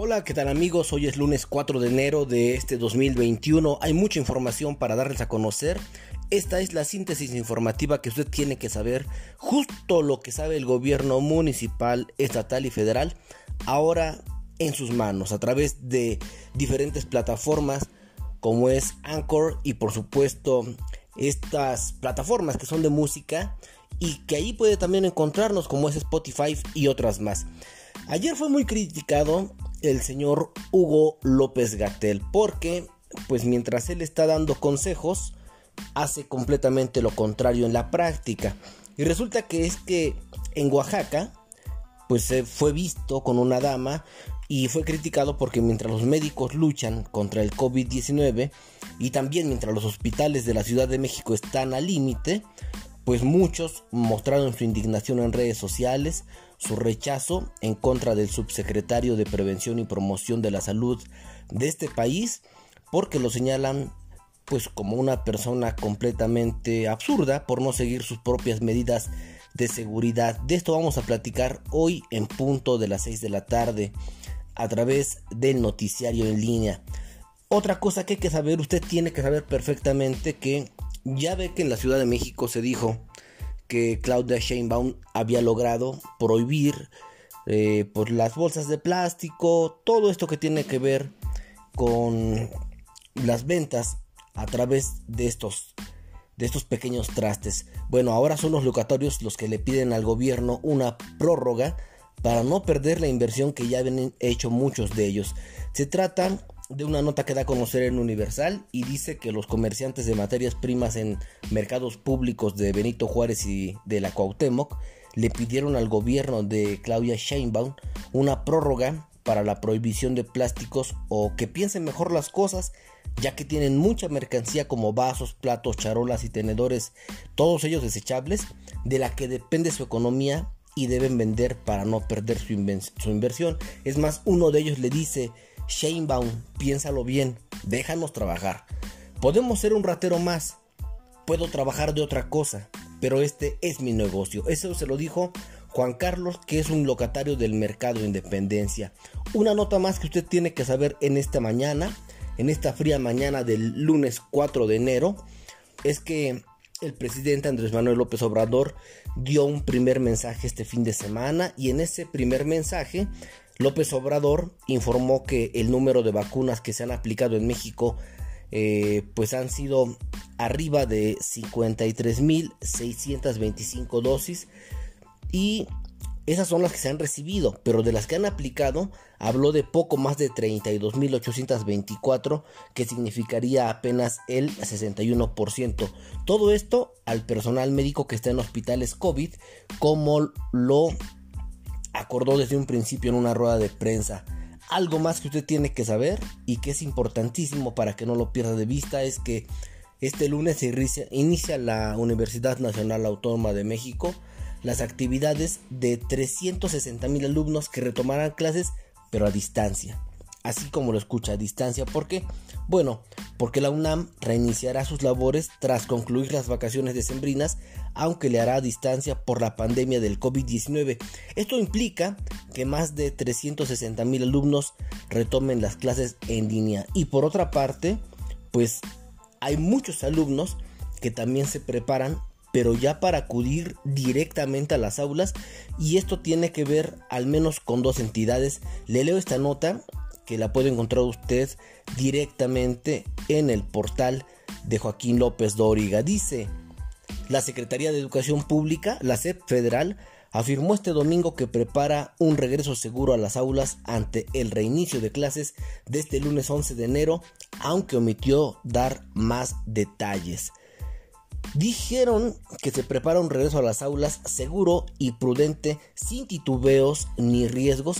Hola, ¿qué tal amigos? Hoy es lunes 4 de enero de este 2021. Hay mucha información para darles a conocer. Esta es la síntesis informativa que usted tiene que saber, justo lo que sabe el gobierno municipal, estatal y federal, ahora en sus manos, a través de diferentes plataformas como es Anchor y por supuesto estas plataformas que son de música y que ahí puede también encontrarnos como es Spotify y otras más. Ayer fue muy criticado el señor Hugo López Gatel porque pues mientras él está dando consejos hace completamente lo contrario en la práctica. Y resulta que es que en Oaxaca pues se fue visto con una dama y fue criticado porque mientras los médicos luchan contra el COVID-19 y también mientras los hospitales de la Ciudad de México están al límite, pues muchos mostraron su indignación en redes sociales, su rechazo en contra del subsecretario de Prevención y Promoción de la Salud de este país, porque lo señalan pues como una persona completamente absurda por no seguir sus propias medidas de seguridad. De esto vamos a platicar hoy en punto de las 6 de la tarde a través del noticiario en línea. Otra cosa que hay que saber, usted tiene que saber perfectamente que ya ve que en la Ciudad de México se dijo que Claudia Sheinbaum había logrado prohibir eh, por las bolsas de plástico, todo esto que tiene que ver con las ventas a través de estos de estos pequeños trastes. Bueno, ahora son los locatorios los que le piden al gobierno una prórroga para no perder la inversión que ya habían hecho muchos de ellos. Se trata de una nota que da a conocer en Universal y dice que los comerciantes de materias primas en mercados públicos de Benito Juárez y de la Cuauhtémoc le pidieron al gobierno de Claudia Sheinbaum una prórroga para la prohibición de plásticos o que piensen mejor las cosas ya que tienen mucha mercancía como vasos, platos, charolas y tenedores, todos ellos desechables, de la que depende su economía y deben vender para no perder su, su inversión. Es más, uno de ellos le dice, Shanebaum, piénsalo bien, déjanos trabajar. Podemos ser un ratero más, puedo trabajar de otra cosa, pero este es mi negocio. Eso se lo dijo Juan Carlos, que es un locatario del mercado de Independencia. Una nota más que usted tiene que saber en esta mañana, en esta fría mañana del lunes 4 de enero, es que el presidente Andrés Manuel López Obrador dio un primer mensaje este fin de semana y en ese primer mensaje López Obrador informó que el número de vacunas que se han aplicado en México eh, pues han sido arriba de 53.625 dosis y esas son las que se han recibido, pero de las que han aplicado habló de poco más de 32.824, que significaría apenas el 61%. Todo esto al personal médico que está en hospitales COVID, como lo acordó desde un principio en una rueda de prensa. Algo más que usted tiene que saber y que es importantísimo para que no lo pierda de vista es que este lunes se inicia, la Universidad Nacional Autónoma de México las actividades de 360 mil alumnos que retomarán clases pero a distancia así como lo escucha a distancia. ¿Por qué? Bueno, porque la UNAM reiniciará sus labores tras concluir las vacaciones decembrinas, aunque le hará a distancia por la pandemia del COVID-19. Esto implica que más de 360 mil alumnos retomen las clases en línea. Y por otra parte, pues hay muchos alumnos que también se preparan pero ya para acudir directamente a las aulas y esto tiene que ver al menos con dos entidades. Le leo esta nota que la puede encontrar usted directamente en el portal de Joaquín López Dóriga. Dice, la Secretaría de Educación Pública, la SEP federal, afirmó este domingo que prepara un regreso seguro a las aulas ante el reinicio de clases de este lunes 11 de enero, aunque omitió dar más detalles. Dijeron que se prepara un regreso a las aulas seguro y prudente, sin titubeos ni riesgos,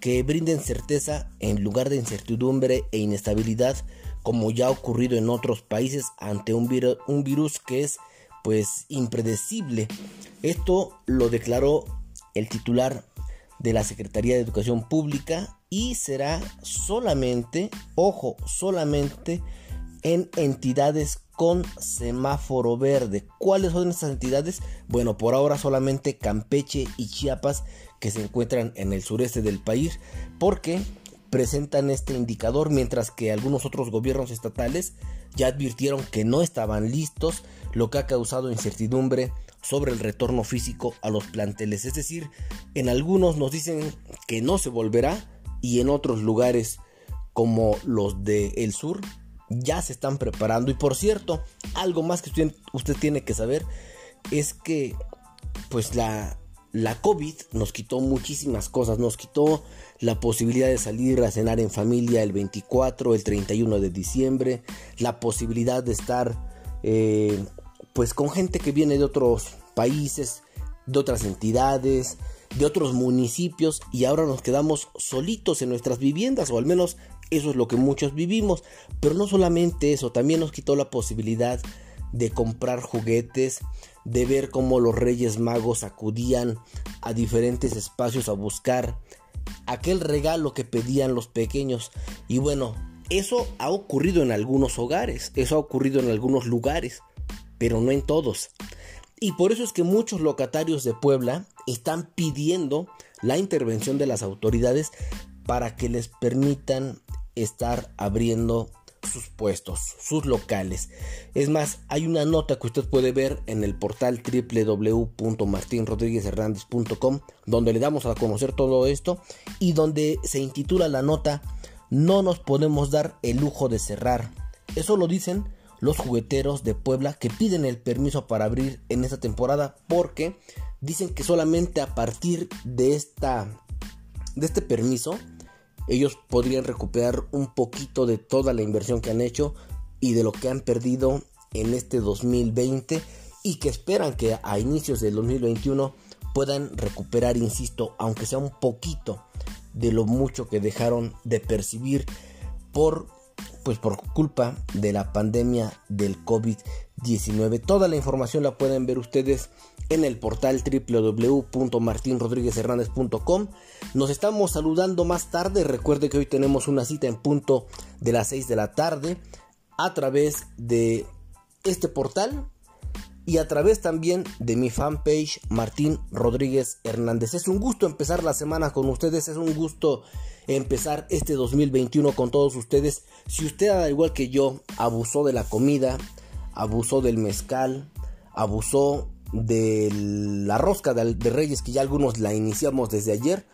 que brinden certeza en lugar de incertidumbre e inestabilidad como ya ha ocurrido en otros países ante un, virus que es pues impredecible. Esto lo declaró el titular de la Secretaría de Educación Pública y será solamente, ojo, solamente en entidades con semáforo verde. ¿Cuáles son estas entidades? Bueno, por ahora solamente Campeche y Chiapas que se encuentran en el sureste del país porque presentan este indicador, mientras que algunos otros gobiernos estatales ya advirtieron que no estaban listos, lo que ha causado incertidumbre sobre el retorno físico a los planteles. Es decir, en algunos nos dicen que no se volverá y en otros lugares como los del sur ya se están preparando. Y por cierto, algo más que usted, usted tiene que saber es que pues la, la COVID nos quitó muchísimas cosas, nos quitó la posibilidad de salir a cenar en familia el 24, el 31 de diciembre, la posibilidad de estar eh, pues con gente que viene de otros países, de otras entidades, de otros municipios y ahora nos quedamos solitos en nuestras viviendas o al menos eso es lo que muchos vivimos, pero no solamente eso, también nos quitó la posibilidad de comprar juguetes, de ver cómo los Reyes Magos acudían a diferentes espacios a buscar aquel regalo que pedían los pequeños. Y bueno, eso ha ocurrido en algunos hogares, eso ha ocurrido en algunos lugares, pero no en todos. Y por eso es que muchos locatarios de Puebla están pidiendo la intervención de las autoridades para que les permitan estar abriendo sus puestos, sus locales. Es más, hay una nota que usted puede ver en el portal www.martinrodriguezhernandez.com donde le damos a conocer todo esto y donde se intitula la nota No nos podemos dar el lujo de cerrar. Eso lo dicen los jugueteros de Puebla que piden el permiso para abrir en esta temporada porque dicen que solamente a partir de esta de este permiso ellos podrían recuperar un poquito de toda la inversión que han hecho y de lo que han perdido en este 2020 y que esperan que a inicios del 2021 puedan recuperar, insisto, aunque sea un poquito de lo mucho que dejaron de percibir por pues por culpa de la pandemia del COVID-19. Toda la información la pueden ver ustedes en el portal www.martinrodriguezhernandez.com. Nos estamos saludando más tarde. Recuerde que hoy tenemos una cita en punto de las 6 de la tarde a través de este portal y a través también de mi fanpage Martín Rodríguez Hernández. Es un gusto empezar la semana con ustedes, es un gusto empezar este 2021 con todos ustedes. Si usted, al igual que yo, abusó de la comida, abusó del mezcal, abusó de la rosca de, Reyes, que ya algunos la iniciamos desde ayer,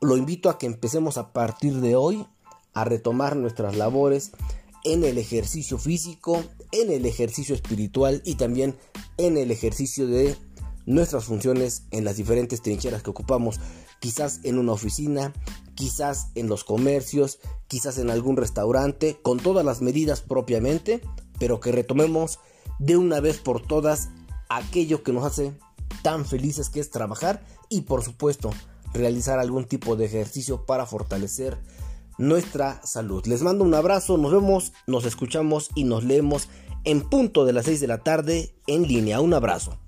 lo invito a que empecemos a partir de hoy a retomar nuestras labores en el ejercicio físico, en el ejercicio espiritual y también en el ejercicio de nuestras funciones en las diferentes trincheras que ocupamos, quizás en una oficina, quizás en los comercios, quizás en algún restaurante, con todas las medidas propiamente, pero que retomemos de una vez por todas aquello que nos hace tan felices que es trabajar y por supuesto realizar algún tipo de ejercicio para fortalecer nuestra salud. Les mando un abrazo, nos vemos, nos escuchamos y nos leemos en punto de las 6 de la tarde en línea. Un abrazo.